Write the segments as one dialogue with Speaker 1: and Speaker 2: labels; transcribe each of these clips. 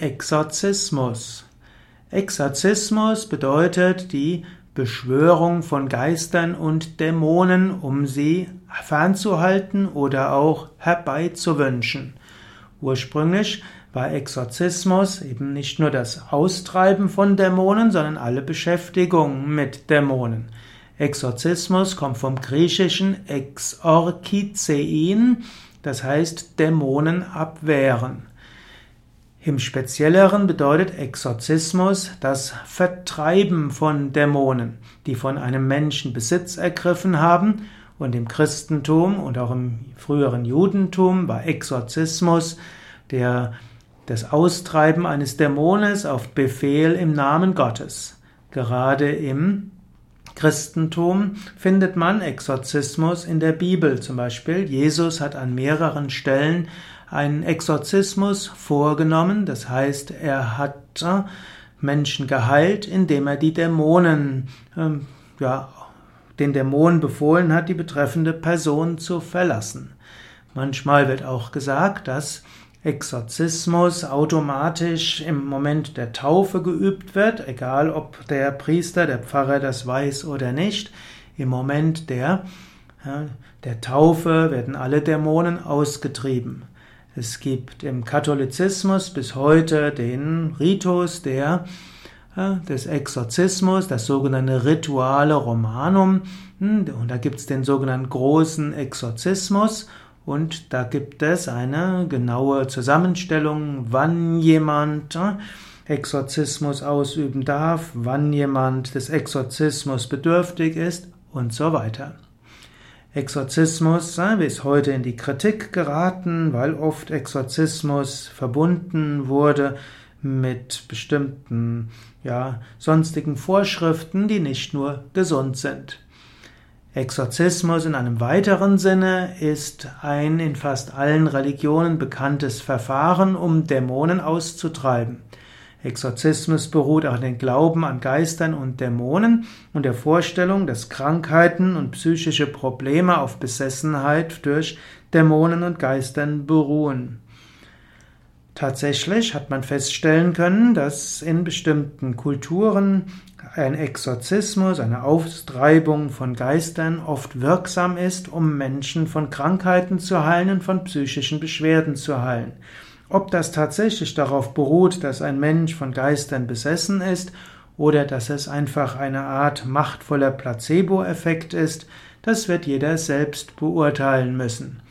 Speaker 1: Exorzismus. Exorzismus bedeutet die Beschwörung von Geistern und Dämonen, um sie fernzuhalten oder auch herbeizuwünschen. Ursprünglich war Exorzismus eben nicht nur das Austreiben von Dämonen, sondern alle Beschäftigung mit Dämonen. Exorzismus kommt vom griechischen exorkizein, das heißt Dämonen abwehren. Im Spezielleren bedeutet Exorzismus das Vertreiben von Dämonen, die von einem Menschen Besitz ergriffen haben. Und im Christentum und auch im früheren Judentum war Exorzismus der, das Austreiben eines Dämones auf Befehl im Namen Gottes. Gerade im Christentum findet man Exorzismus in der Bibel. Zum Beispiel, Jesus hat an mehreren Stellen einen Exorzismus vorgenommen. Das heißt, er hat äh, Menschen geheilt, indem er die Dämonen, ähm, ja, den Dämonen befohlen hat, die betreffende Person zu verlassen. Manchmal wird auch gesagt, dass Exorzismus automatisch im Moment der Taufe geübt wird, egal ob der Priester, der Pfarrer das weiß oder nicht. Im Moment der, der Taufe werden alle Dämonen ausgetrieben. Es gibt im Katholizismus bis heute den Ritus der, des Exorzismus, das sogenannte Rituale Romanum. Hm, und da gibt es den sogenannten großen Exorzismus. Und da gibt es eine genaue Zusammenstellung, wann jemand äh, Exorzismus ausüben darf, wann jemand des Exorzismus bedürftig ist und so weiter. Exorzismus ist heute in die Kritik geraten, weil oft Exorzismus verbunden wurde mit bestimmten ja, sonstigen Vorschriften, die nicht nur gesund sind. Exorzismus in einem weiteren Sinne ist ein in fast allen Religionen bekanntes Verfahren, um Dämonen auszutreiben. Exorzismus beruht auf dem Glauben an Geistern und Dämonen und der Vorstellung, dass Krankheiten und psychische Probleme auf Besessenheit durch Dämonen und Geistern beruhen. Tatsächlich hat man feststellen können, dass in bestimmten Kulturen ein Exorzismus, eine Austreibung von Geistern oft wirksam ist, um Menschen von Krankheiten zu heilen und von psychischen Beschwerden zu heilen. Ob das tatsächlich darauf beruht, dass ein Mensch von Geistern besessen ist oder dass es einfach eine Art machtvoller Placebo-Effekt ist, das wird jeder selbst beurteilen müssen.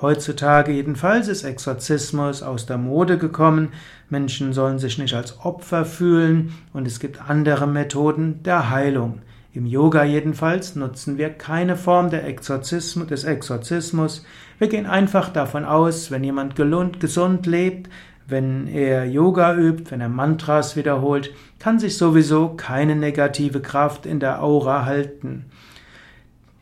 Speaker 1: Heutzutage jedenfalls ist Exorzismus aus der Mode gekommen. Menschen sollen sich nicht als Opfer fühlen und es gibt andere Methoden der Heilung. Im Yoga jedenfalls nutzen wir keine Form Exorzismus, des Exorzismus. Wir gehen einfach davon aus, wenn jemand gesund lebt, wenn er Yoga übt, wenn er Mantras wiederholt, kann sich sowieso keine negative Kraft in der Aura halten.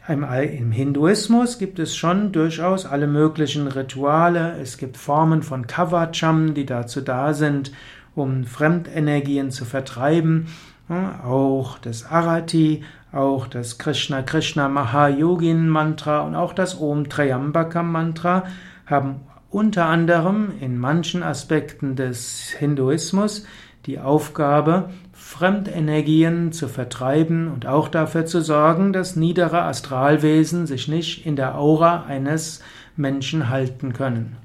Speaker 1: Im Hinduismus gibt es schon durchaus alle möglichen Rituale. Es gibt Formen von Kavacham, die dazu da sind, um Fremdenergien zu vertreiben. Auch das Arati, auch das Krishna Krishna Mahayogin Mantra und auch das Om Triambakam Mantra haben unter anderem in manchen Aspekten des Hinduismus die Aufgabe, Fremdenergien zu vertreiben und auch dafür zu sorgen, dass niedere Astralwesen sich nicht in der Aura eines Menschen halten können.